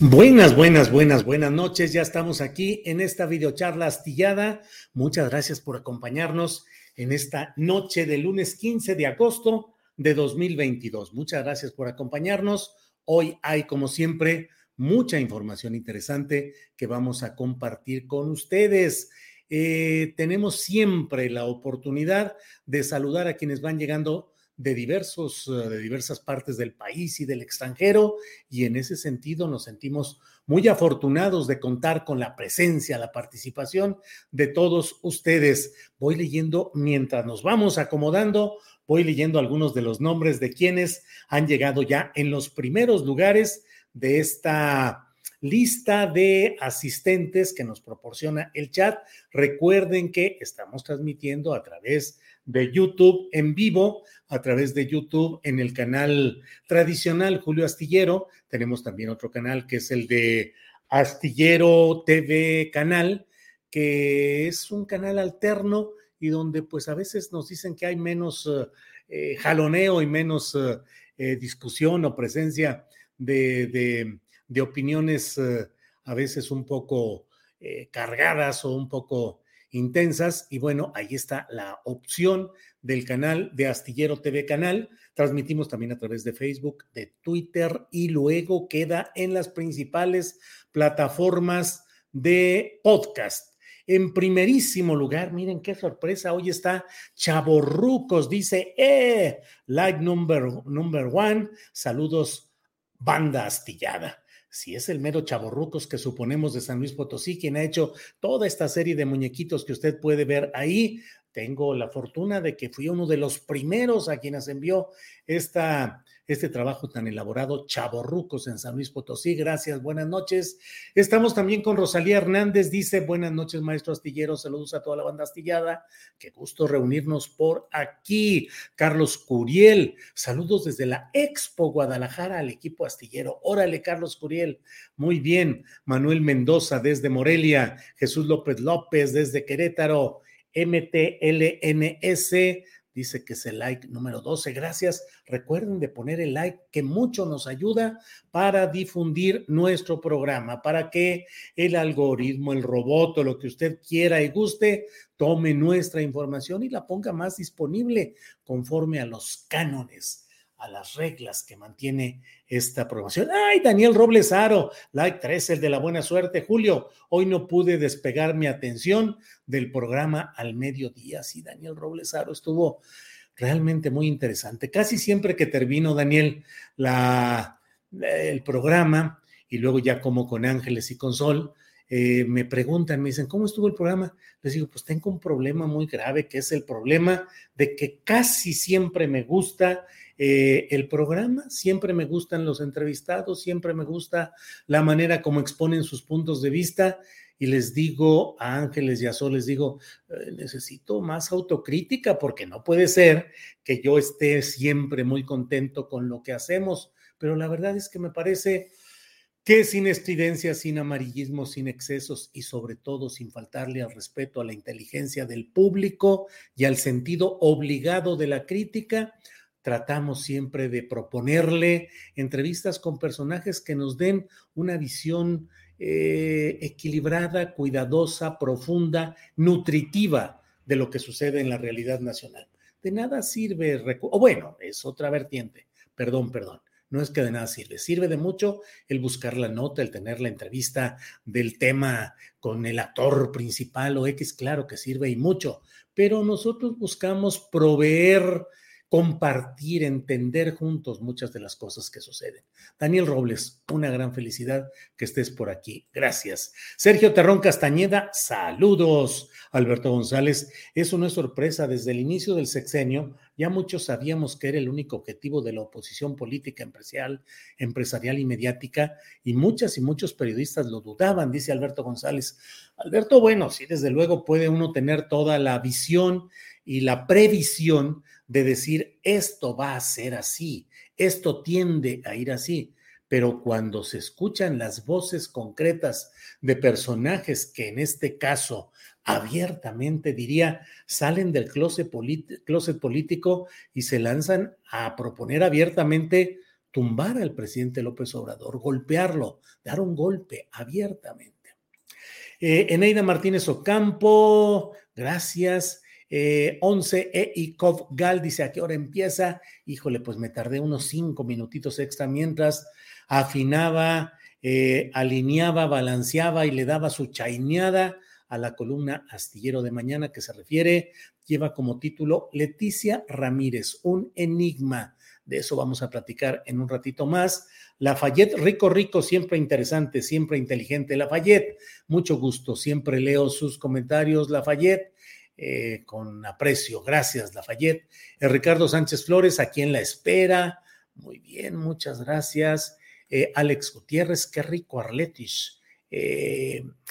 Buenas, buenas, buenas, buenas noches. Ya estamos aquí en esta videocharla astillada. Muchas gracias por acompañarnos en esta noche de lunes 15 de agosto de 2022. Muchas gracias por acompañarnos. Hoy hay, como siempre, mucha información interesante que vamos a compartir con ustedes. Eh, tenemos siempre la oportunidad de saludar a quienes van llegando de diversos, eh, de diversas partes del país y del extranjero, y en ese sentido nos sentimos muy afortunados de contar con la presencia, la participación de todos ustedes. Voy leyendo mientras nos vamos acomodando, voy leyendo algunos de los nombres de quienes han llegado ya en los primeros lugares de esta lista de asistentes que nos proporciona el chat. Recuerden que estamos transmitiendo a través de YouTube en vivo, a través de YouTube en el canal tradicional Julio Astillero. Tenemos también otro canal que es el de Astillero TV Canal, que es un canal alterno y donde pues a veces nos dicen que hay menos eh, jaloneo y menos eh, discusión o presencia de, de, opiniones eh, a veces un poco cargadas o un poco intensas. Y bueno, ahí está la opción del canal de Astillero TV Canal. Transmitimos también a través de Facebook, de Twitter y luego queda en las principales plataformas de podcast. En primerísimo lugar, miren qué sorpresa, hoy está Chaborrucos, dice, eh, like number, number one, saludos, banda astillada si es el mero chaborrucos que suponemos de San Luis Potosí, quien ha hecho toda esta serie de muñequitos que usted puede ver ahí, tengo la fortuna de que fui uno de los primeros a quienes envió esta este trabajo tan elaborado, Chaborrucos en San Luis Potosí. Gracias, buenas noches. Estamos también con Rosalía Hernández, dice, buenas noches, maestro astillero, saludos a toda la banda astillada, qué gusto reunirnos por aquí. Carlos Curiel, saludos desde la Expo Guadalajara al equipo astillero. Órale, Carlos Curiel, muy bien. Manuel Mendoza desde Morelia, Jesús López López desde Querétaro. MTLNS dice que es el like número 12. Gracias. Recuerden de poner el like que mucho nos ayuda para difundir nuestro programa, para que el algoritmo, el robot o lo que usted quiera y guste, tome nuestra información y la ponga más disponible conforme a los cánones a las reglas que mantiene esta aprobación. Ay, Daniel Robles Aro, like 3, el de la buena suerte. Julio, hoy no pude despegar mi atención del programa al mediodía. Sí, Daniel Robles Aro estuvo realmente muy interesante. Casi siempre que termino, Daniel, la, el programa y luego ya como con Ángeles y con Sol, eh, me preguntan, me dicen, ¿cómo estuvo el programa? Les digo, pues tengo un problema muy grave, que es el problema de que casi siempre me gusta eh, el programa, siempre me gustan los entrevistados, siempre me gusta la manera como exponen sus puntos de vista y les digo a Ángeles y a Sol, les digo, eh, necesito más autocrítica porque no puede ser que yo esté siempre muy contento con lo que hacemos, pero la verdad es que me parece que sin estridencia, sin amarillismo, sin excesos y sobre todo sin faltarle al respeto a la inteligencia del público y al sentido obligado de la crítica, tratamos siempre de proponerle entrevistas con personajes que nos den una visión eh, equilibrada, cuidadosa, profunda, nutritiva de lo que sucede en la realidad nacional. De nada sirve, o bueno, es otra vertiente, perdón, perdón. No es que de nada sirve, sirve de mucho el buscar la nota, el tener la entrevista del tema con el actor principal o X, claro que sirve y mucho, pero nosotros buscamos proveer compartir, entender juntos muchas de las cosas que suceden. Daniel Robles, una gran felicidad que estés por aquí. Gracias. Sergio Terrón Castañeda, saludos. Alberto González, eso no es sorpresa. Desde el inicio del sexenio, ya muchos sabíamos que era el único objetivo de la oposición política, empresarial, empresarial y mediática, y muchas y muchos periodistas lo dudaban, dice Alberto González. Alberto, bueno, sí, desde luego puede uno tener toda la visión y la previsión de decir, esto va a ser así, esto tiende a ir así, pero cuando se escuchan las voces concretas de personajes que en este caso abiertamente diría, salen del closet, político y se lanzan a proponer abiertamente tumbar al presidente López Obrador, golpearlo, dar un golpe abiertamente. Eh, Eneida Martínez Ocampo, gracias. 11 eh, e Gal dice a qué hora empieza. Híjole, pues me tardé unos cinco minutitos extra mientras afinaba, eh, alineaba, balanceaba y le daba su chaineada a la columna Astillero de Mañana que se refiere, lleva como título Leticia Ramírez, un enigma. De eso vamos a platicar en un ratito más. Lafayette, rico, rico, siempre interesante, siempre inteligente. Lafayette, mucho gusto, siempre leo sus comentarios. Lafayette, eh, con aprecio. Gracias, Lafayette. Eh, Ricardo Sánchez Flores, aquí en la espera. Muy bien, muchas gracias. Eh, Alex Gutiérrez, qué rico, Arletis.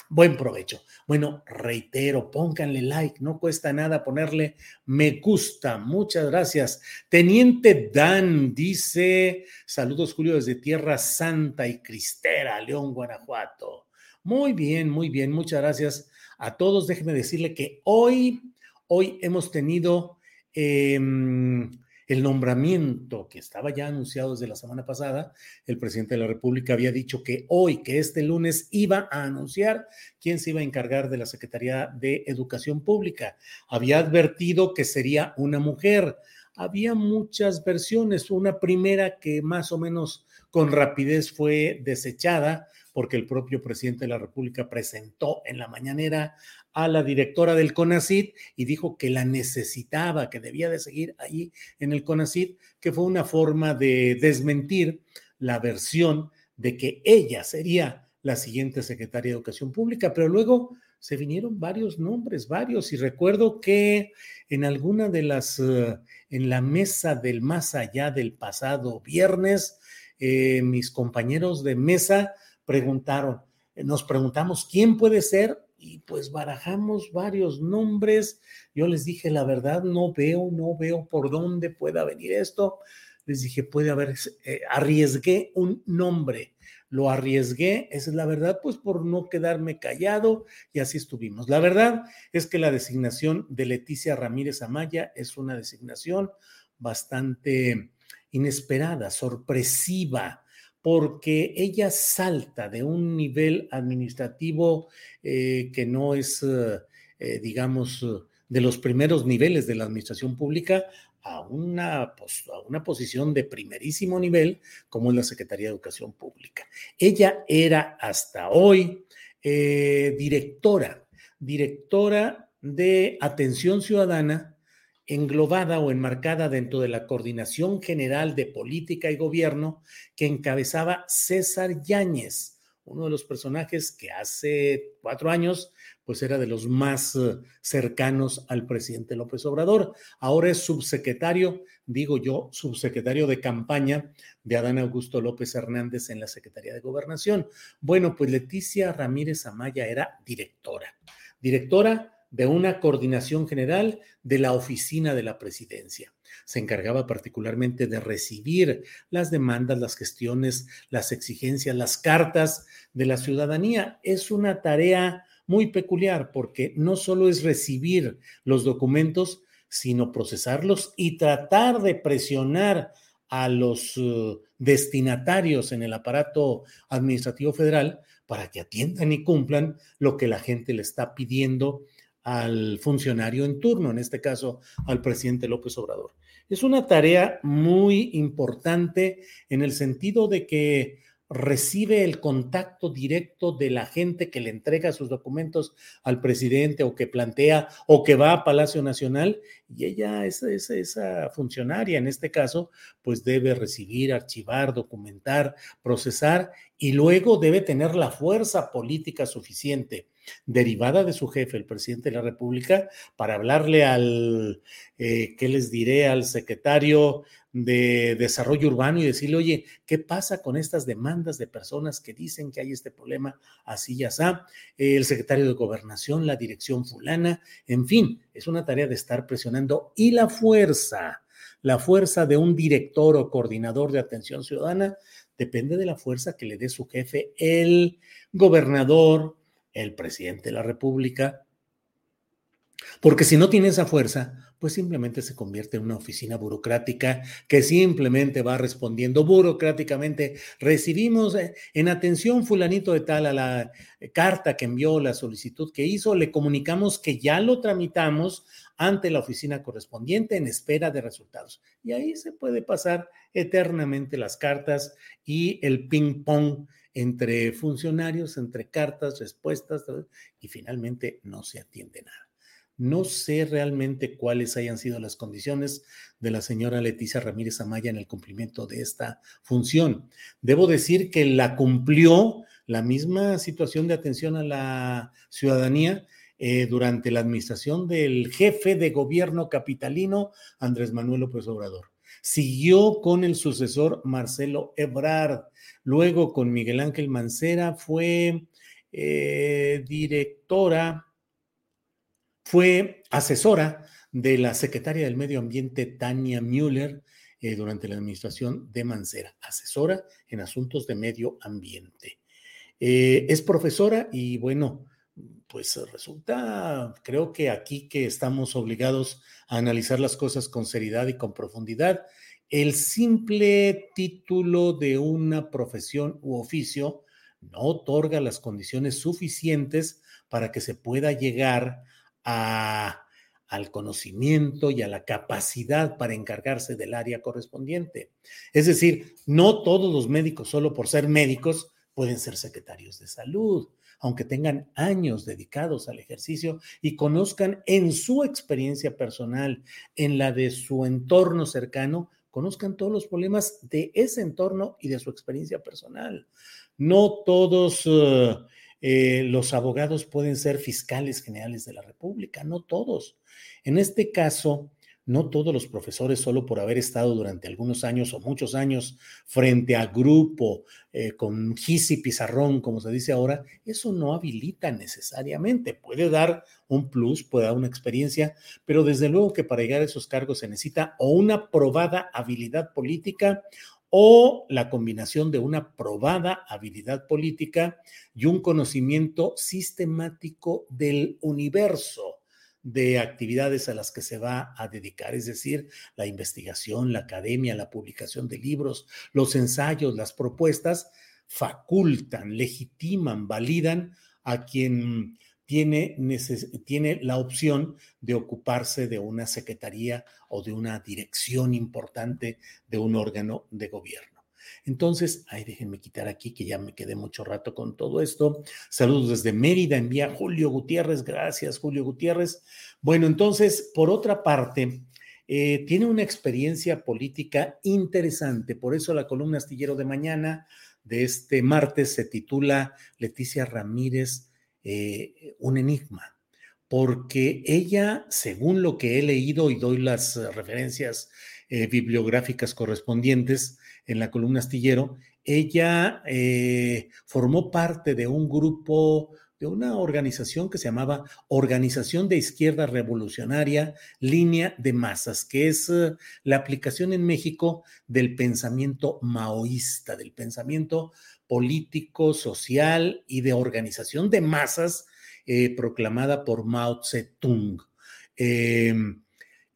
buen provecho. Bueno, reitero, pónganle like, no cuesta nada ponerle me gusta. Muchas gracias. Teniente Dan dice: Saludos, Julio, desde Tierra Santa y Cristera, León, Guanajuato. Muy bien, muy bien, muchas gracias a todos. Déjenme decirle que hoy, hoy hemos tenido em, el nombramiento que estaba ya anunciado desde la semana pasada. El presidente de la República había dicho que hoy, que este lunes, iba a anunciar quién se iba a encargar de la Secretaría de Educación Pública. Había advertido que sería una mujer. Había muchas versiones. Una primera que más o menos con rapidez fue desechada porque el propio presidente de la República presentó en la mañanera a la directora del CONACID y dijo que la necesitaba, que debía de seguir ahí en el CONACID, que fue una forma de desmentir la versión de que ella sería la siguiente secretaria de Educación Pública, pero luego se vinieron varios nombres, varios, y recuerdo que en alguna de las, eh, en la mesa del más allá del pasado viernes, eh, mis compañeros de mesa preguntaron, eh, nos preguntamos quién puede ser y pues barajamos varios nombres. Yo les dije, la verdad, no veo, no veo por dónde pueda venir esto. Les dije, puede haber, eh, arriesgué un nombre, lo arriesgué, esa es la verdad, pues por no quedarme callado y así estuvimos. La verdad es que la designación de Leticia Ramírez Amaya es una designación bastante inesperada, sorpresiva, porque ella salta de un nivel administrativo eh, que no es, eh, eh, digamos, de los primeros niveles de la administración pública a una, a una posición de primerísimo nivel como es la Secretaría de Educación Pública. Ella era hasta hoy directora, directora de atención ciudadana englobada o enmarcada dentro de la Coordinación General de Política y Gobierno que encabezaba César Yáñez, uno de los personajes que hace cuatro años pues era de los más eh, cercanos al presidente López Obrador. Ahora es subsecretario, digo yo, subsecretario de campaña de Adán Augusto López Hernández en la Secretaría de Gobernación. Bueno, pues Leticia Ramírez Amaya era directora, directora de una coordinación general de la oficina de la presidencia. Se encargaba particularmente de recibir las demandas, las gestiones, las exigencias, las cartas de la ciudadanía. Es una tarea muy peculiar porque no solo es recibir los documentos, sino procesarlos y tratar de presionar a los uh, destinatarios en el aparato administrativo federal para que atiendan y cumplan lo que la gente le está pidiendo al funcionario en turno, en este caso al presidente López Obrador. Es una tarea muy importante en el sentido de que recibe el contacto directo de la gente que le entrega sus documentos al presidente o que plantea o que va a Palacio Nacional y ella, esa, esa, funcionaria en este caso, pues debe recibir, archivar, documentar, procesar y luego debe tener la fuerza política suficiente derivada de su jefe, el presidente de la República, para hablarle al, eh, ¿qué les diré? Al secretario de Desarrollo Urbano y decirle, oye, ¿qué pasa con estas demandas de personas que dicen que hay este problema así y así? El secretario de Gobernación, la dirección fulana, en fin, es una tarea de estar presionando y la fuerza, la fuerza de un director o coordinador de atención ciudadana depende de la fuerza que le dé su jefe, el gobernador, el presidente de la República, porque si no tiene esa fuerza, pues simplemente se convierte en una oficina burocrática que simplemente va respondiendo burocráticamente. Recibimos eh, en atención fulanito de tal a la eh, carta que envió, la solicitud que hizo, le comunicamos que ya lo tramitamos ante la oficina correspondiente en espera de resultados. Y ahí se puede pasar eternamente las cartas y el ping-pong entre funcionarios, entre cartas, respuestas, y finalmente no se atiende nada. No sé realmente cuáles hayan sido las condiciones de la señora Leticia Ramírez Amaya en el cumplimiento de esta función. Debo decir que la cumplió la misma situación de atención a la ciudadanía eh, durante la administración del jefe de gobierno capitalino, Andrés Manuel López Obrador. Siguió con el sucesor Marcelo Ebrard, luego con Miguel Ángel Mancera, fue eh, directora fue asesora de la secretaria del Medio Ambiente, Tania Müller, eh, durante la administración de Mancera, asesora en asuntos de medio ambiente. Eh, es profesora y bueno, pues resulta, creo que aquí que estamos obligados a analizar las cosas con seriedad y con profundidad, el simple título de una profesión u oficio no otorga las condiciones suficientes para que se pueda llegar al conocimiento y a la capacidad para encargarse del área correspondiente. Es decir, no todos los médicos, solo por ser médicos, pueden ser secretarios de salud, aunque tengan años dedicados al ejercicio y conozcan en su experiencia personal, en la de su entorno cercano, conozcan todos los problemas de ese entorno y de su experiencia personal. No todos uh, eh, los abogados pueden ser fiscales generales de la República, no todos. En este caso, no todos los profesores, solo por haber estado durante algunos años o muchos años frente a grupo, eh, con gis y pizarrón, como se dice ahora, eso no habilita necesariamente. Puede dar un plus, puede dar una experiencia, pero desde luego que para llegar a esos cargos se necesita o una probada habilidad política o la combinación de una probada habilidad política y un conocimiento sistemático del universo de actividades a las que se va a dedicar, es decir, la investigación, la academia, la publicación de libros, los ensayos, las propuestas, facultan, legitiman, validan a quien tiene, tiene la opción de ocuparse de una secretaría o de una dirección importante de un órgano de gobierno. Entonces, ay, déjenme quitar aquí que ya me quedé mucho rato con todo esto. Saludos desde Mérida, envía Julio Gutiérrez. Gracias, Julio Gutiérrez. Bueno, entonces, por otra parte, eh, tiene una experiencia política interesante. Por eso la columna astillero de mañana de este martes se titula Leticia Ramírez eh, un enigma, porque ella, según lo que he leído y doy las referencias eh, bibliográficas correspondientes en la columna astillero, ella eh, formó parte de un grupo, de una organización que se llamaba Organización de Izquierda Revolucionaria Línea de Masas, que es la aplicación en México del pensamiento maoísta, del pensamiento político, social y de organización de masas eh, proclamada por Mao Zedong.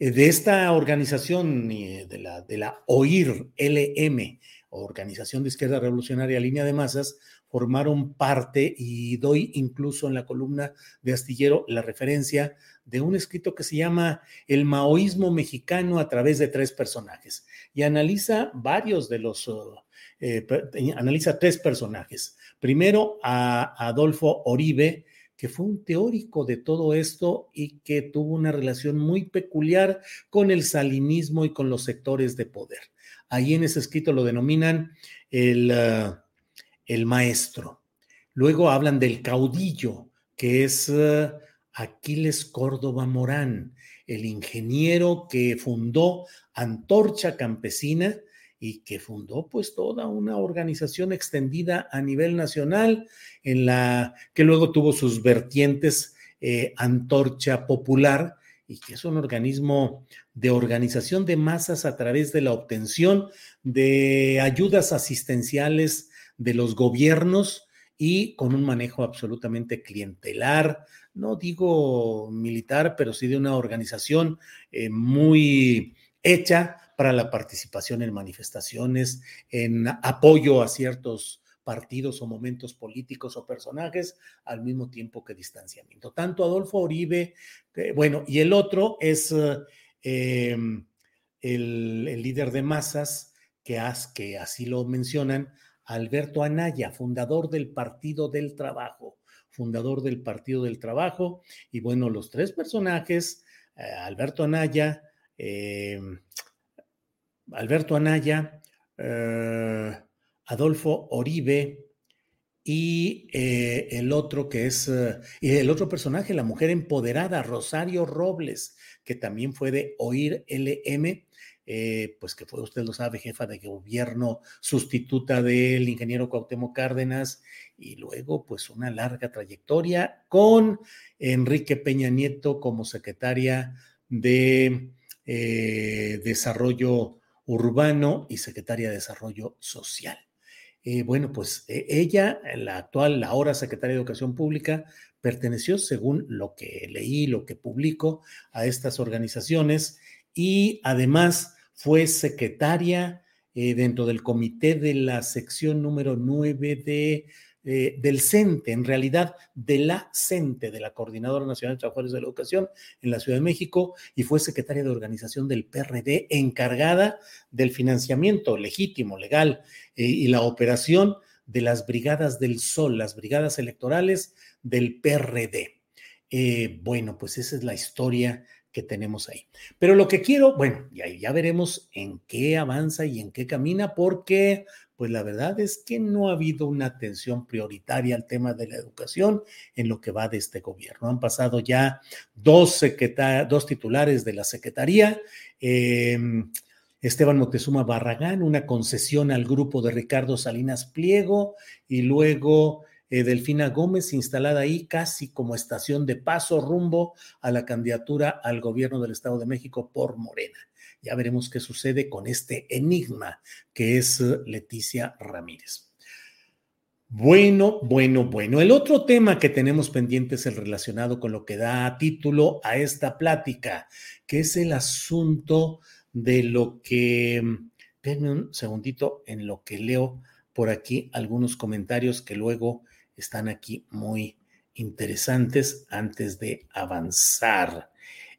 Eh, de esta organización eh, de la, de la OIR LM, Organización de Izquierda Revolucionaria Línea de Masas, formaron parte y doy incluso en la columna de Astillero la referencia de un escrito que se llama El maoísmo mexicano a través de tres personajes y analiza varios de los, eh, analiza tres personajes. Primero a Adolfo Oribe, que fue un teórico de todo esto y que tuvo una relación muy peculiar con el salinismo y con los sectores de poder. Ahí en ese escrito lo denominan el, ah, el maestro. Luego hablan del caudillo, que es ah, Aquiles Córdoba Morán, el ingeniero que fundó Antorcha Campesina y que fundó pues toda una organización extendida a nivel nacional en la que luego tuvo sus vertientes eh, Antorcha Popular y que es un organismo de organización de masas a través de la obtención de ayudas asistenciales de los gobiernos y con un manejo absolutamente clientelar, no digo militar, pero sí de una organización eh, muy hecha para la participación en manifestaciones, en apoyo a ciertos partidos o momentos políticos o personajes, al mismo tiempo que distanciamiento. Tanto Adolfo Oribe, bueno, y el otro es em, el, líder de masas, que, así lo mencionan, Alberto Anaya, fundador del Partido del Trabajo, fundador del Partido del Trabajo, y bueno, los tres personajes, eh, Alberto Anaya, em, Alberto Anaya, eh, Adolfo Oribe y eh, el otro que es, eh, el otro personaje, la mujer empoderada, Rosario Robles, que también fue de Oír LM, pues que fue, usted lo sabe, jefa de gobierno sustituta del ingeniero Cuauhtémoc Cárdenas y luego pues una larga trayectoria con Enrique Peña Nieto como secretaria de Desarrollo Urbano y secretaria de Desarrollo Social. Eh, bueno, pues e, ella, la actual, la ahora secretaria de Educación Pública, perteneció, según lo que leí, lo que publico, a estas organizaciones y además fue secretaria eh, dentro del comité de la sección número 9 de eh, del CENTE, en realidad de la CENTE, de la Coordinadora Nacional de Trabajadores de la Educación en la Ciudad de México, y fue secretaria de organización del PRD, encargada del financiamiento legítimo, legal eh, y la operación de las brigadas del Sol, las brigadas electorales del PRD. Eh, bueno, pues esa es la historia que tenemos ahí. Pero lo que quiero, bueno, y ahí ya veremos en qué avanza y en qué camina, porque pues la verdad es que no ha habido una atención prioritaria al tema de la educación en lo que va de este gobierno. Han pasado ya dos, dos titulares de la Secretaría. Em, Esteban Moctezuma Barragán, una concesión al grupo de Ricardo Salinas Pliego y luego eh, Delfina Gómez instalada ahí casi como estación de paso rumbo a la candidatura al gobierno del Estado de México por Morena. Ya veremos qué sucede con este enigma que es eh, Leticia Ramírez. Bueno, bueno, bueno. El otro tema que tenemos pendiente es el relacionado con lo que da título a esta plática, que es el asunto de lo que, denme un segundito en lo que leo por aquí algunos comentarios que luego están aquí muy interesantes antes de avanzar.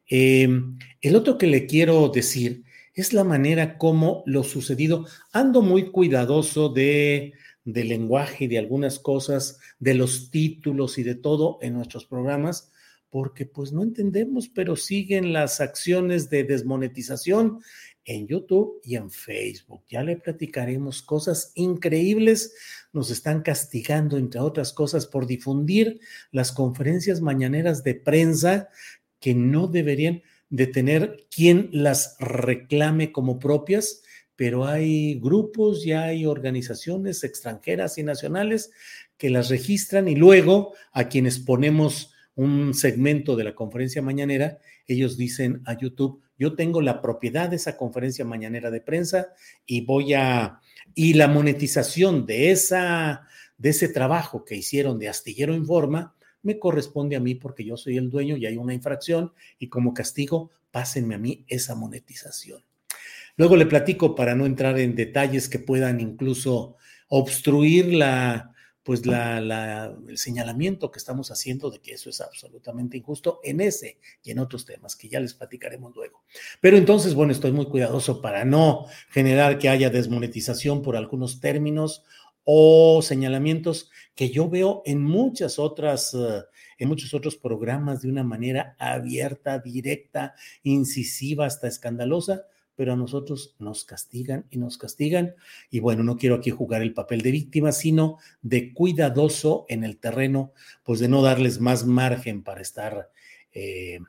Em, el otro que le quiero decir es la manera como lo sucedido. Ando muy cuidadoso de, del lenguaje y de algunas cosas, de los títulos y de todo en nuestros programas, porque pues no entendemos, pero siguen las acciones de desmonetización en YouTube y en Facebook. Ya le platicaremos cosas increíbles. Nos están castigando, entre otras cosas, por difundir las conferencias mañaneras de prensa que no deberían de tener quien las reclame como propias, pero hay grupos, ya hay organizaciones extranjeras y nacionales que las registran y luego a quienes ponemos un segmento de la conferencia mañanera, ellos dicen a YouTube, yo tengo la propiedad de esa conferencia mañanera de prensa y voy a, y la monetización de esa, de ese trabajo que hicieron de Astillero Informa, me corresponde a mí porque yo soy el dueño y hay una infracción y como castigo, pásenme a mí esa monetización. Luego le platico para no entrar en detalles que puedan incluso obstruir la, pues la, el señalamiento que estamos haciendo de que eso es absolutamente injusto en ese y en otros temas que ya les platicaremos luego. Pero entonces, bueno, estoy muy cuidadoso para no generar que haya desmonetización por algunos términos o señalamientos que yo veo en muchas otras, eh, en muchos otros programas de una manera abierta, directa, incisiva, hasta escandalosa pero a nosotros nos castigan y nos castigan. Y bueno, no quiero aquí jugar el papel de víctima, sino de cuidadoso en el terreno, pues de no darles más margen para estar, eh,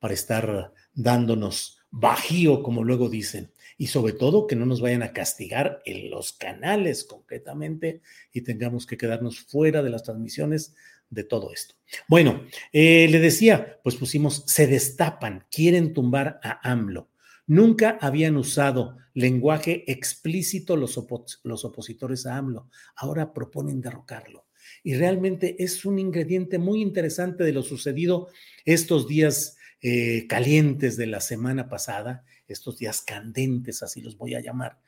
para estar dándonos bajío, como luego dicen. Y sobre todo que no nos vayan a castigar en los canales concretamente y tengamos que quedarnos fuera de las transmisiones de todo esto. Bueno, eh, le decía, pues pusimos, se destapan, quieren tumbar a AMLO. Nunca habían usado lenguaje explícito los, opositores a AMLO. Ahora proponen derrocarlo. Y realmente es un ingrediente muy interesante de lo sucedido estos días eh, calientes de la semana pasada, estos días candentes, así los voy a llamar,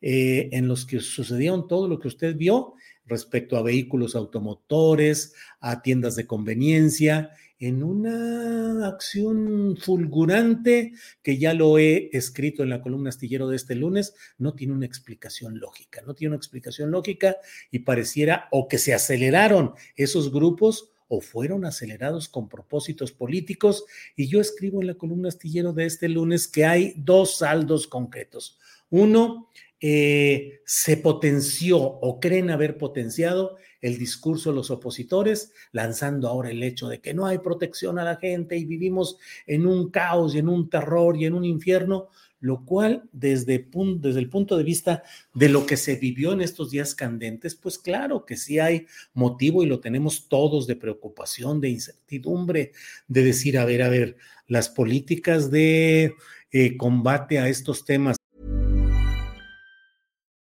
eh, en los que sucedieron todo lo que usted vio respecto a vehículos automotores, a tiendas de conveniencia en una acción fulgurante que ya lo he escrito en la columna astillero de este lunes, no tiene una explicación lógica, no tiene una explicación lógica y pareciera o que se aceleraron esos grupos o fueron acelerados con propósitos políticos. Y yo escribo en la columna astillero de este lunes que hay dos saldos concretos. Uno, eh, se potenció o creen haber potenciado el discurso de los opositores, lanzando ahora el hecho de que no hay protección a la gente y vivimos en un caos y en un terror y en un infierno, lo cual desde, desde el punto de vista de lo que se vivió en estos días candentes, pues claro que sí hay motivo y lo tenemos todos de preocupación, de incertidumbre, de decir, a ver, a ver, las políticas de eh, combate a estos temas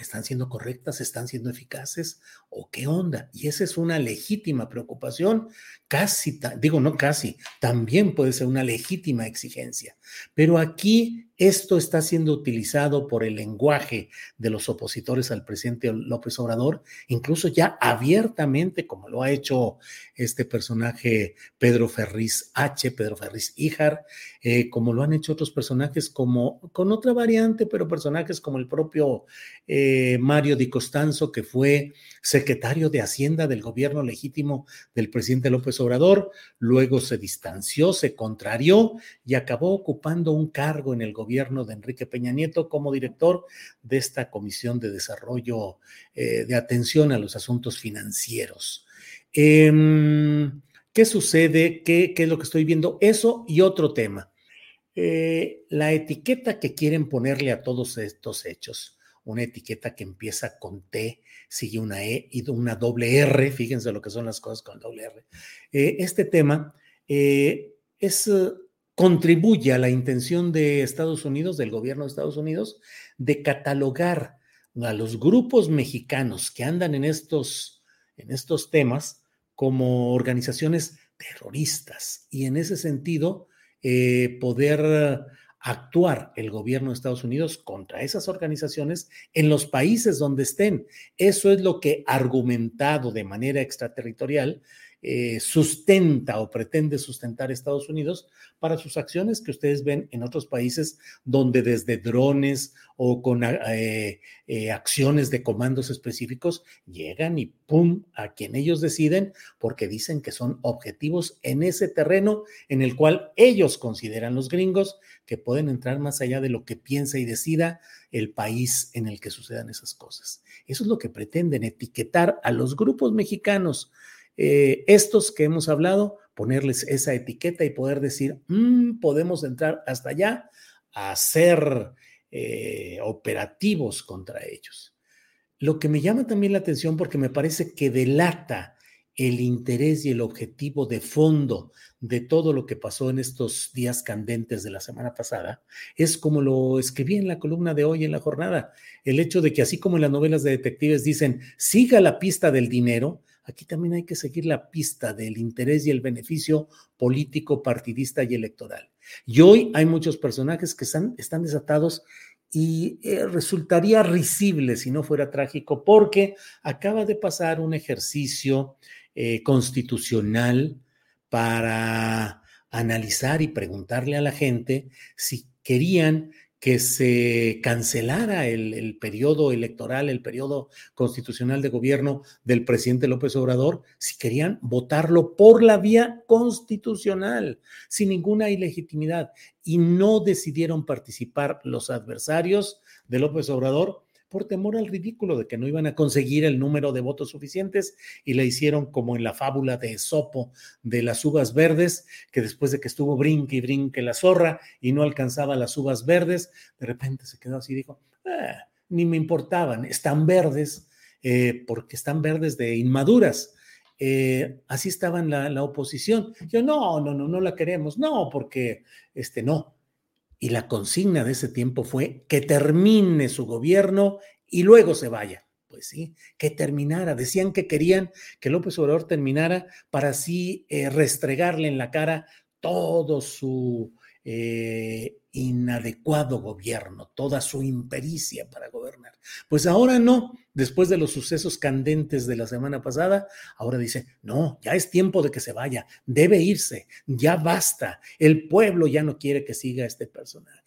¿Están siendo correctas? ¿Están siendo eficaces? ¿O qué onda? Y esa es una legítima preocupación, casi, digo no casi, también puede ser una legítima exigencia. Pero aquí esto está siendo utilizado por el lenguaje de los opositores al presidente López Obrador, incluso ya abiertamente, como lo ha hecho este personaje Pedro Ferriz H, Pedro Ferriz Híjar, eh, como lo han hecho otros personajes como, con otra variante, pero personajes como el propio eh, Mario Di Costanzo, que fue secretario de Hacienda del gobierno legítimo del presidente López Obrador, luego se distanció, se contrarió y acabó ocupando un cargo en el gobierno de Enrique Peña Nieto como director de esta Comisión de Desarrollo eh, de Atención a los Asuntos Financieros. Em, ¿Qué sucede? ¿Qué, es lo que estoy viendo? Eso y otro tema. Eh, la etiqueta que quieren ponerle a todos estos hechos, una etiqueta que empieza con T, sigue una E y una doble R, fíjense lo que son las cosas con doble R. Eh, este tema es contribuye a la intención de Estados Unidos, del gobierno de Estados Unidos, de catalogar a los grupos mexicanos que andan en estos, en estos temas como organizaciones terroristas y en ese sentido eh, poder actuar el gobierno de Estados Unidos contra esas organizaciones en los países donde estén. Eso es lo que argumentado de manera extraterritorial eh, sustenta o pretende sustentar Estados Unidos para sus acciones que ustedes ven en otros países donde desde drones o con eh, eh, acciones de comandos específicos llegan y ¡pum! a quien ellos deciden porque dicen que son objetivos en ese terreno en el cual ellos consideran los gringos que pueden entrar más allá de lo que piensa y decida el país en el que sucedan esas cosas. Eso es lo que pretenden, etiquetar a los grupos mexicanos eh, estos que hemos hablado, ponerles esa etiqueta y poder decir, mm, podemos entrar hasta allá a ser eh, operativos contra ellos. Lo que me llama también la atención porque me parece que delata el interés y el objetivo de fondo de todo lo que pasó en estos días candentes de la semana pasada, es como lo escribí en la columna de hoy en la jornada, el hecho de que así como en las novelas de detectives dicen, siga la pista del dinero, aquí también hay que seguir la pista del interés y el beneficio político, partidista y electoral. Y hoy hay muchos personajes que están, desatados y eh, resultaría risible si no fuera trágico, porque acaba de pasar un ejercicio eh, constitucional para analizar y preguntarle a la gente si querían que se cancelara el, periodo electoral, el periodo constitucional de gobierno del presidente López Obrador, si querían votarlo por la vía constitucional, sin ninguna ilegitimidad. Y no decidieron participar los adversarios de López Obrador por temor al ridículo de que no iban a conseguir el número de votos suficientes y le hicieron como en la fábula de Esopo de las uvas verdes, que después de que estuvo brinque y brinque la zorra y no alcanzaba las uvas verdes, de repente se quedó así y dijo, ah, ni me importaban, están verdes eh, porque están verdes de inmaduras. Eh, así estaba en la, la, oposición. Yo, no, no, no, no la queremos, no, porque este no. Y la consigna de ese tiempo fue que termine su gobierno y luego se vaya. Pues sí, que terminara. Decían que querían que López Obrador terminara para así eh, restregarle en la cara todo su eh, inadecuado gobierno, toda su impericia para gobernar. Pues ahora no, después de los sucesos candentes de la semana pasada, ahora dice, no, ya es tiempo de que se vaya, debe irse, ya basta, el pueblo ya no quiere que siga este personaje.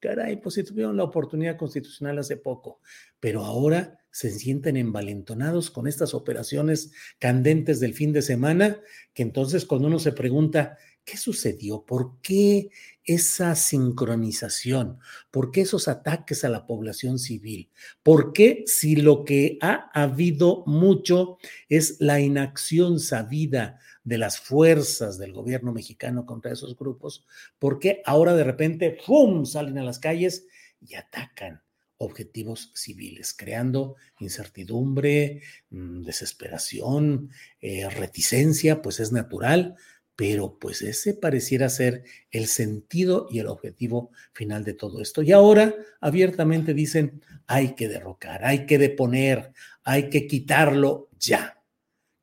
Caray, pues si tuvieron la oportunidad constitucional hace poco, pero ahora se sienten envalentonados con estas operaciones candentes del fin de semana, que entonces cuando uno se pregunta, ¿Qué sucedió? ¿Por qué esa sincronización? ¿Por qué esos ataques a la población civil? ¿Por qué si lo que ha habido mucho es la inacción sabida de las fuerzas del gobierno mexicano contra esos grupos? ¿Por qué ahora de repente, ¡fum!, salen a las calles y atacan? objetivos civiles, creando incertidumbre, mm, desesperación, eh, reticencia, pues es natural, pero pues ese pareciera ser el sentido y el objetivo final de todo esto. Y ahora abiertamente dicen, hay que derrocar, hay que deponer, hay que quitarlo ya.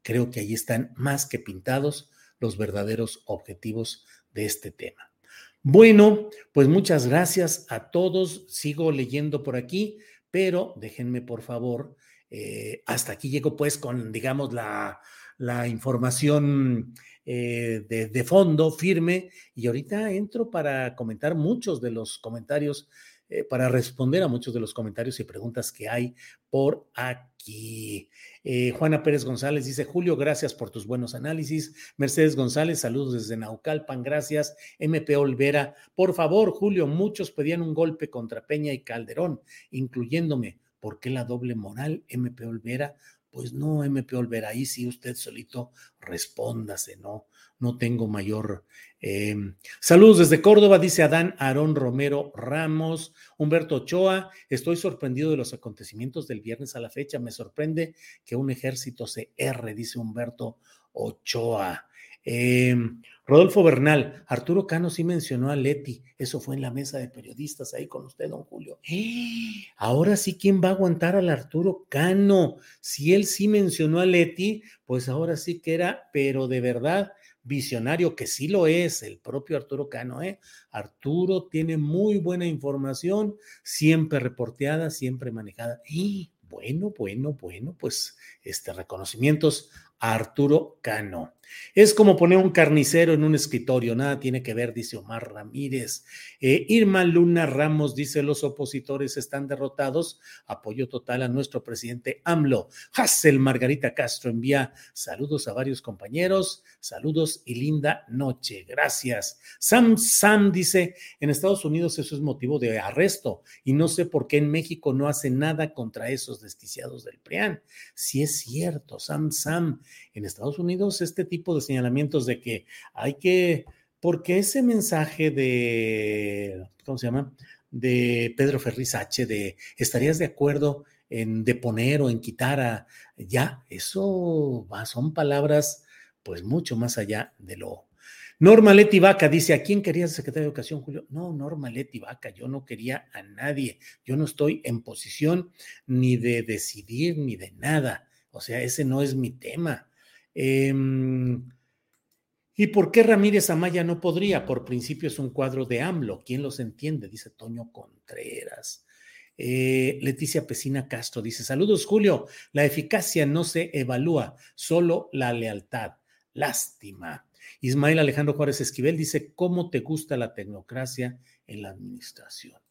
Creo que ahí están más que pintados los verdaderos objetivos de este tema. Bueno, pues muchas gracias a todos. Sigo leyendo por aquí, pero déjenme por favor, eh, hasta aquí llego pues con, digamos, la, la información eh, de, fondo, firme, y ahorita entro para comentar muchos de los comentarios, eh, para responder a muchos de los comentarios y preguntas que hay por aquí. Eh, Juana Pérez González dice, Julio, gracias por tus buenos análisis. Mercedes González, saludos desde Naucalpan, gracias. MP Olvera, por favor, Julio, muchos pedían un golpe contra Peña y Calderón, incluyéndome. ¿Por qué la doble moral, MP Olvera? Pues no, MP Olvera, ahí sí usted solito respóndase, no, no tengo mayor. Em, saludos desde Córdoba, dice Adán Aarón Romero Ramos, Humberto Ochoa, estoy sorprendido de los acontecimientos del viernes a la fecha, me sorprende que un ejército se erre, dice Humberto Ochoa. Em, Rodolfo Bernal, Arturo Cano sí mencionó a Leti, eso fue en la mesa de periodistas ahí con usted, don Julio. Ahora sí, ¿quién va a aguantar al Arturo Cano? Si él sí mencionó a Leti, pues ahora sí que era, pero de verdad, visionario, que sí lo es, el propio Arturo Cano, ¿eh? Arturo tiene muy buena información, siempre reporteada, siempre manejada. Y bueno, bueno, bueno, pues este reconocimientos a Arturo Cano. Es como poner un carnicero en un escritorio, nada tiene que ver, dice Omar Ramírez. Eh, Irma Luna Ramos dice, los opositores están derrotados, apoyo total a nuestro presidente AMLO. Hassel Margarita Castro envía saludos a varios compañeros, saludos y linda noche, gracias. Sam Sam dice, en Estados Unidos eso es motivo de arresto y no sé por qué en México no hace nada contra esos desquiciados del PRIAN. Si es cierto, Sam Sam, en Estados Unidos este tipo de señalamientos de que hay que, porque ese mensaje de, ¿cómo se llama? De Pedro Ferriz H, de ¿estarías de acuerdo en deponer o en quitar a, ya, eso va, son palabras pues mucho más allá de lo Norma Leti Vaca dice, ¿a quién quería secretario de Educación, Julio? No, Norma Leti Vaca, yo no quería a nadie. Yo no estoy en posición ni de decidir ni de nada. O sea, ese no es mi tema. Em, ¿Y por qué Ramírez Amaya no podría? Por principio es un cuadro de AMLO. ¿Quién los entiende? Dice Toño Contreras. Eh, Leticia Pesina Castro dice: Saludos, Julio. La eficacia no se evalúa, solo la lealtad. Lástima. Ismael Alejandro Juárez Esquivel dice, ¿cómo te gusta la tecnocracia en la administración?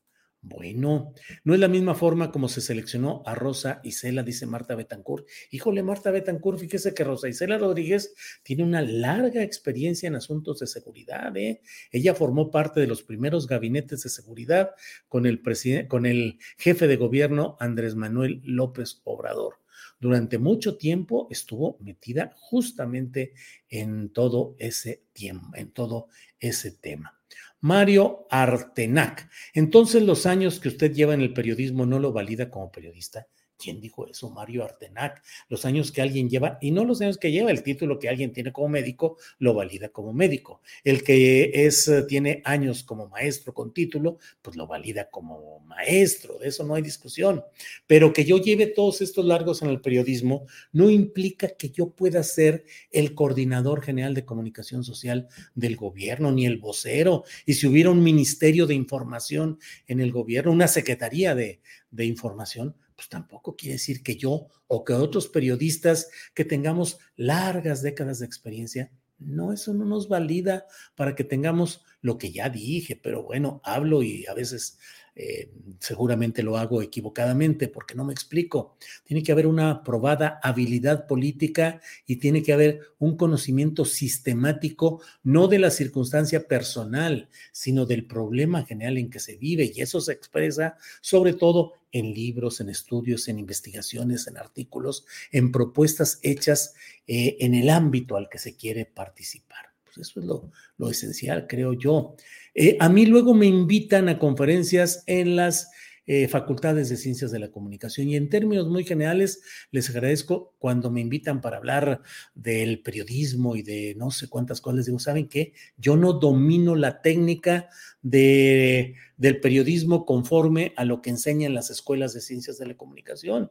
Bueno, no es la misma forma como se seleccionó a Rosa Isela, dice Marta Betancourt. Híjole, Marta Betancourt, fíjese que Rosa Isela Rodríguez tiene una larga experiencia en asuntos de seguridad. ¿eh? Ella formó parte de los primeros gabinetes de seguridad con el, con el jefe de gobierno Andrés Manuel López Obrador durante mucho tiempo estuvo metida justamente en todo ese tiempo, en todo ese tema. Mario Artenac. Entonces, los años que usted lleva en el periodismo no lo valida como periodista. ¿Quién dijo eso? Mario Artenac. Los años que alguien lleva, y no los años que lleva, el título que alguien tiene como médico, lo valida como médico. El que es, eh, tiene años como maestro con título, pues lo valida como maestro, de eso no hay discusión. Pero que yo lleve todos estos largos en el periodismo no implica que yo pueda ser el coordinador general de comunicación social del gobierno, ni el vocero. Y si hubiera un ministerio de información en el gobierno, una secretaría de, de información, pues tampoco quiere decir que yo o que otros periodistas que tengamos largas décadas de experiencia, no, eso no nos valida para que tengamos lo que ya dije, pero bueno, hablo y a veces eh, seguramente lo hago equivocadamente porque no me explico. Tiene que haber una probada habilidad política y tiene que haber un conocimiento sistemático, no de la circunstancia personal, sino del problema general en que se vive. Y eso se expresa sobre todo en libros, en estudios, en investigaciones, en artículos, en propuestas hechas eh, en el ámbito al que se quiere participar. Pues eso es lo, lo esencial, creo yo. Eh, a mí luego me invitan a conferencias en las eh, facultades de ciencias de la comunicación y en términos muy generales les agradezco cuando me invitan para hablar del periodismo y de no sé cuántas cosas. Les digo, ¿saben qué? Yo no domino la técnica de, del periodismo conforme a lo que enseñan las escuelas de ciencias de la comunicación.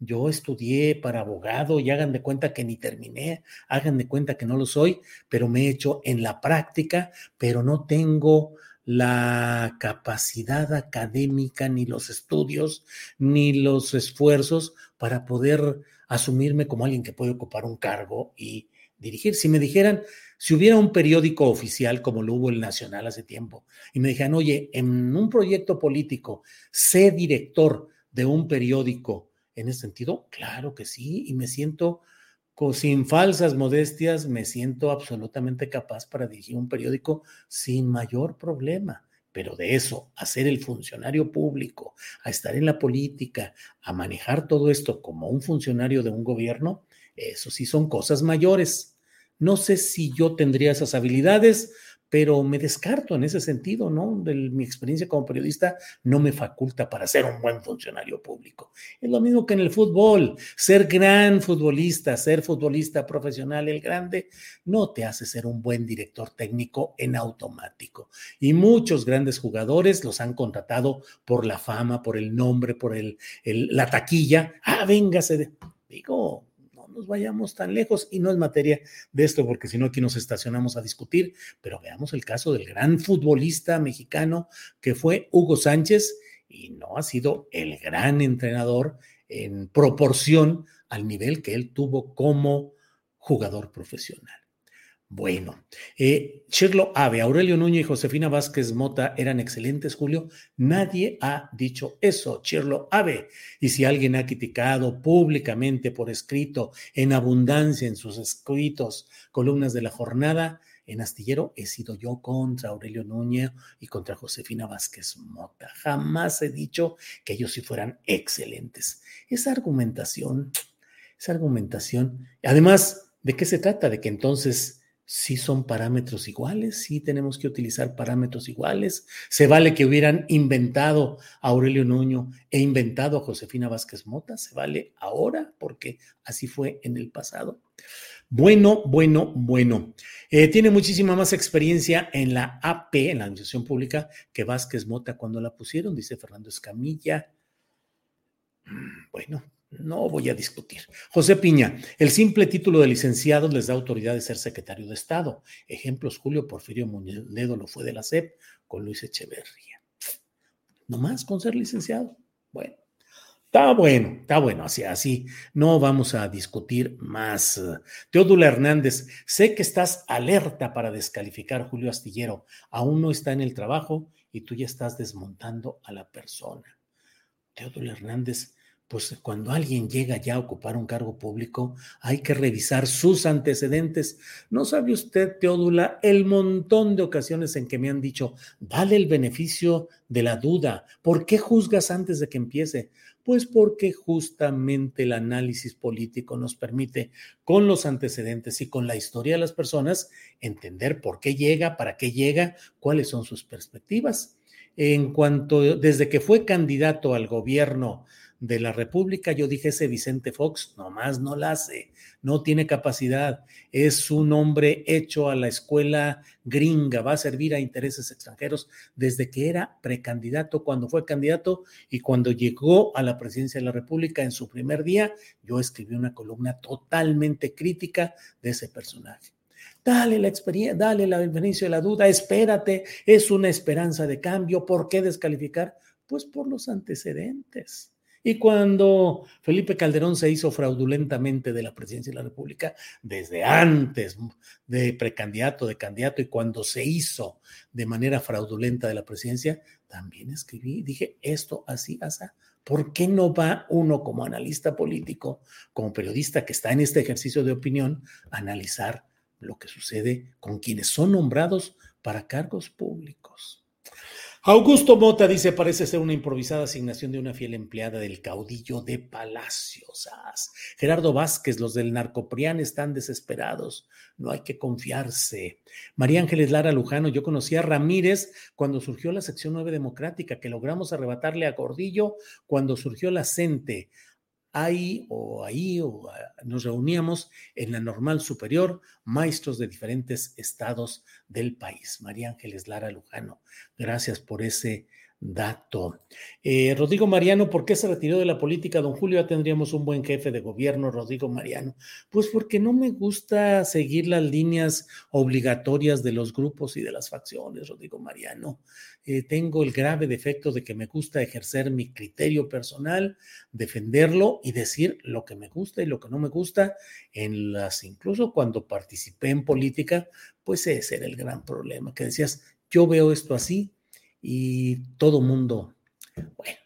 Yo estudié para abogado y hagan de cuenta que ni terminé, hagan de cuenta que no lo soy, pero me he hecho en la práctica, pero no tengo la capacidad académica, ni los estudios, ni los esfuerzos para poder asumirme como alguien que puede ocupar un cargo y dirigir. Si me dijeran, si hubiera un periódico oficial como lo hubo el Nacional hace tiempo, y me dijeran, oye, en un proyecto político, sé director de un periódico en ese sentido? Claro que sí, y me siento sin falsas modestias, me siento absolutamente capaz para dirigir un periódico sin mayor problema. Pero de eso, a ser el funcionario público, a estar en la política, a manejar todo esto como un funcionario de un gobierno, eso sí son cosas mayores. No sé si yo tendría esas habilidades, pero me descarto en ese sentido, ¿no? De mi experiencia como periodista no me faculta para ser un buen funcionario público. Es lo mismo que en el fútbol, ser gran futbolista, ser futbolista profesional, el grande, no te hace ser un buen director técnico en automático. Y muchos grandes jugadores los han contratado por la fama, por el nombre, por el, la taquilla. Ah, véngase. Digo, nos vayamos tan lejos y no es materia de esto, porque si no aquí nos estacionamos a discutir, pero veamos el caso del gran futbolista mexicano que fue Hugo Sánchez y no ha sido el gran entrenador en proporción al nivel que él tuvo como jugador profesional. Bueno, eh, Chirlo Ave, Aurelio Núñez y Josefina Vázquez Mota eran excelentes, Julio. Nadie ha dicho eso, Chirlo Ave. Y si alguien ha criticado públicamente por escrito, en abundancia en sus escritos, columnas de la jornada, en Astillero he sido yo contra Aurelio Núñez y contra Josefina Vázquez Mota. Jamás he dicho que ellos sí fueran excelentes. Esa argumentación, esa argumentación, además, ¿de qué se trata? De que entonces si son parámetros iguales, sí tenemos que utilizar parámetros iguales. Se vale que hubieran inventado a Aurelio Nuño e inventado a Josefina Vázquez Mota, se vale ahora porque así fue en el pasado. Bueno, bueno, bueno. Eh, tiene muchísima más experiencia en la AP, en la Administración Pública, que Vázquez Mota cuando la pusieron, dice Fernando Escamilla. Mm, bueno, no voy a discutir. José Piña, el simple título de licenciado les da autoridad de ser secretario de Estado. Ejemplos, Julio Porfirio Muñedo lo fue de la SEP con Luis Echeverría. No más con ser licenciado. Bueno, está bueno, está bueno, así, así. No vamos a discutir más. Teodula Hernández, sé que estás alerta para descalificar a Julio Astillero. Aún no está en el trabajo y tú ya estás desmontando a la persona. Teodula Hernández, pues cuando alguien llega ya a ocupar un cargo público, hay que revisar sus antecedentes. ¿No sabe usted, Teodula, el montón de ocasiones en que me han dicho, dale el beneficio de la duda? ¿Por qué juzgas antes de que empiece? Pues porque justamente el análisis político nos permite, con los antecedentes y con la historia de las personas, entender por qué llega, para qué llega, cuáles son sus perspectivas. En cuanto, desde que fue candidato al gobierno, de la República, yo dije, ese Vicente Fox nomás no la hace, no tiene capacidad, es un hombre hecho a la escuela gringa, va a servir a intereses extranjeros desde que era precandidato, cuando fue candidato y cuando llegó a la presidencia de la República en su primer día, yo escribí una columna totalmente crítica de ese personaje. Dale la experiencia, dale el beneficio de la duda, espérate, es una esperanza de cambio. ¿Por qué descalificar? Pues por los antecedentes. Y cuando Felipe Calderón se hizo fraudulentamente de la presidencia de la República, desde antes de precandidato, de candidato, y cuando se hizo de manera fraudulenta de la presidencia, también escribí, dije, esto así, así. ¿Por qué no va uno como analista político, como periodista que está en este ejercicio de opinión, a analizar lo que sucede con quienes son nombrados para cargos públicos? Augusto Mota dice, parece ser una improvisada asignación de una fiel empleada del caudillo de Palacios. Gerardo Vázquez, los del Narcoprián están desesperados, no hay que confiarse. María Ángeles Lara Lujano, yo conocí a Ramírez cuando surgió la sección 9 democrática, que logramos arrebatarle a Gordillo cuando surgió la CENTE ahí o ahí o ah, nos reuníamos en la normal superior, maestros de diferentes estados del país. María Ángeles Lara Lujano, gracias por ese dato. Eh, Rodrigo Mariano, ¿por qué se retiró de la política? Don Julio, ya tendríamos un buen jefe de gobierno, Rodrigo Mariano. Pues porque no me gusta seguir las líneas obligatorias de los grupos y de las facciones, Rodrigo Mariano. Eh, tengo el grave defecto de que me gusta ejercer mi criterio personal, defenderlo y decir lo que me gusta y lo que no me gusta. En las, incluso cuando participé en política, pues ese era el gran problema, que decías, yo veo esto así, y todo mundo, bueno.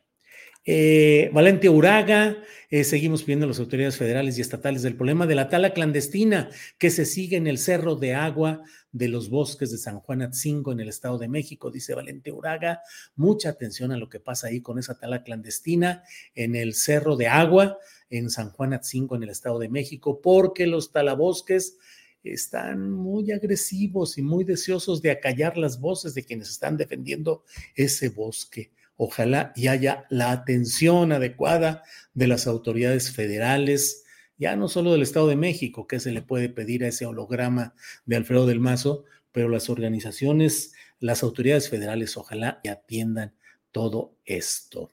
Eh, Valente Uraga, eh, seguimos pidiendo a las autoridades federales y estatales del problema de la tala clandestina que se sigue en el cerro de agua de los bosques de San Juan Atzingo en el Estado de México, dice Valente Uraga. Mucha atención a lo que pasa ahí con esa tala clandestina en el cerro de agua en San Juan Atzingo en el Estado de México, porque los talabosques están muy agresivos y muy deseosos de acallar las voces de quienes están defendiendo ese bosque. Ojalá y haya la atención adecuada de las autoridades federales, ya no solo del Estado de México, que se le puede pedir a ese holograma de Alfredo del Mazo, pero las organizaciones, las autoridades federales, ojalá y atiendan todo esto.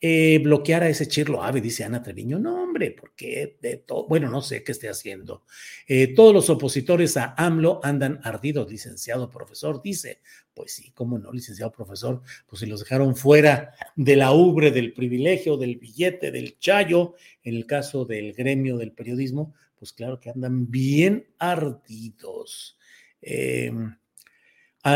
Eh, bloquear a ese Chirlo Ave, dice Ana Treviño. No, hombre, porque de todo, bueno, no sé qué esté haciendo. Eh, todos los opositores a AMLO andan ardidos, licenciado profesor, dice. Pues sí, cómo no, licenciado profesor, pues si los dejaron fuera de la ubre, del privilegio, del billete, del chayo, en el caso del gremio del periodismo, pues claro que andan bien ardidos. Eh,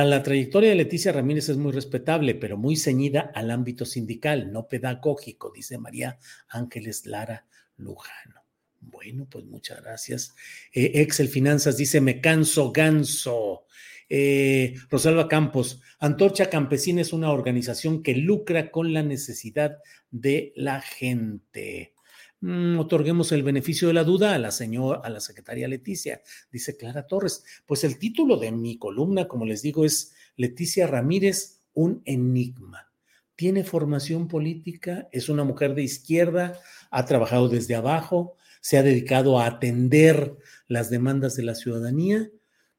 a la trayectoria de Leticia Ramírez es muy respetable, pero muy ceñida al ámbito sindical, no pedagógico, dice María Ángeles Lara Lujano. Bueno, pues muchas gracias. Eh, Excel Finanzas dice, me canso ganso. Eh, Rosalba Campos, Antorcha Campesina es una organización que lucra con la necesidad de la gente. Mm, otorguemos el beneficio de la duda a la señora, a la secretaria Leticia, dice Clara Torres. Pues el título de mi columna, como les digo, es Leticia Ramírez, un enigma. Tiene formación política, es una mujer de izquierda, ha trabajado desde abajo, se ha dedicado a atender las demandas de la ciudadanía.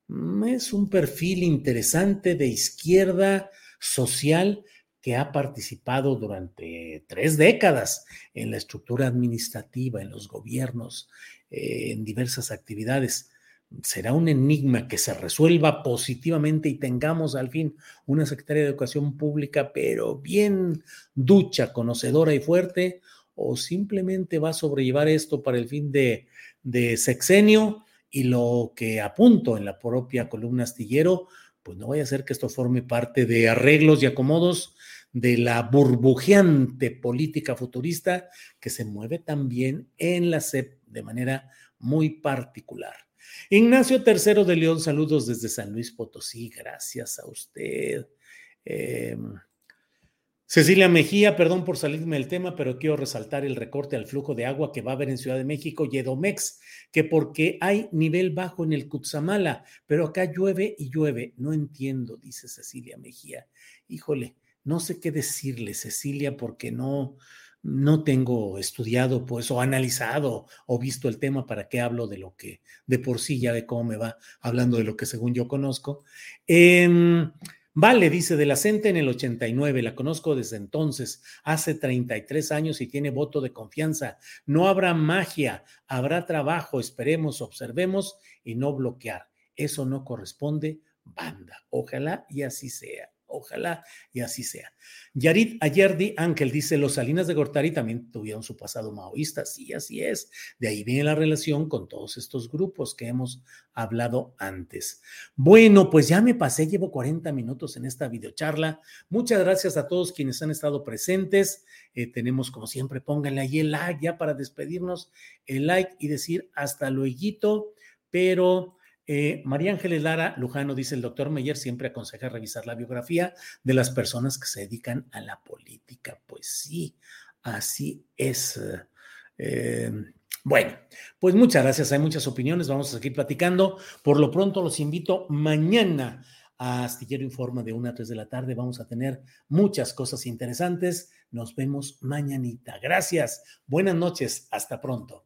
Mm, es un perfil interesante de izquierda social que ha participado durante tres décadas en la estructura administrativa, en los gobiernos, eh, en diversas actividades. Será un enigma que se resuelva positivamente y tengamos al fin una secretaria de Educación Pública, pero bien ducha, conocedora y fuerte, o simplemente va a sobrellevar esto para el fin de, sexenio y lo que apunto en la propia columna astillero, pues no vaya a ser que esto forme parte de arreglos y acomodos de la burbujeante política futurista que se mueve también en la CEP de manera muy particular. Ignacio III de León, saludos desde San Luis Potosí, gracias a usted. Em, Cecilia Mejía, perdón por salirme del tema, pero quiero resaltar el recorte al flujo de agua que va a haber en Ciudad de México y Edomex, que porque hay nivel bajo en el Cutzamala, pero acá llueve y llueve. No entiendo, dice Cecilia Mejía. Híjole, no sé qué decirle, Cecilia, porque no, no tengo estudiado pues o analizado o visto el tema para qué hablo de lo que de por sí ya de cómo me va hablando de lo que según yo conozco. Em, vale, dice de la CENTE en el 89, la conozco desde entonces, hace 33 años y tiene voto de confianza. No habrá magia, habrá trabajo, esperemos, observemos y no bloquear. Eso no corresponde, banda. Ojalá y así sea. Ojalá y así sea. Yarit Ayerdi Ángel dice, los Salinas de Gortari también tuvieron su pasado maoísta. Sí, así es. De ahí viene la relación con todos estos grupos que hemos hablado antes. Bueno, pues ya me pasé, llevo 40 minutos en esta videocharla. Muchas gracias a todos quienes han estado presentes. Eh, tenemos, como siempre, pónganle ahí el like ya para despedirnos, el like y decir hasta luego, pero... Eh, María Ángeles Lara Lujano dice, el doctor Meyer siempre aconseja revisar la biografía de las personas que se dedican a la política. Pues sí, así es. Eh, bueno, pues muchas gracias. Hay muchas opiniones. Vamos a seguir platicando. Por lo pronto los invito mañana a Astillero Informa de 1 a 3 de la tarde. Vamos a tener muchas cosas interesantes. Nos vemos mañanita. Gracias. Buenas noches. Hasta pronto.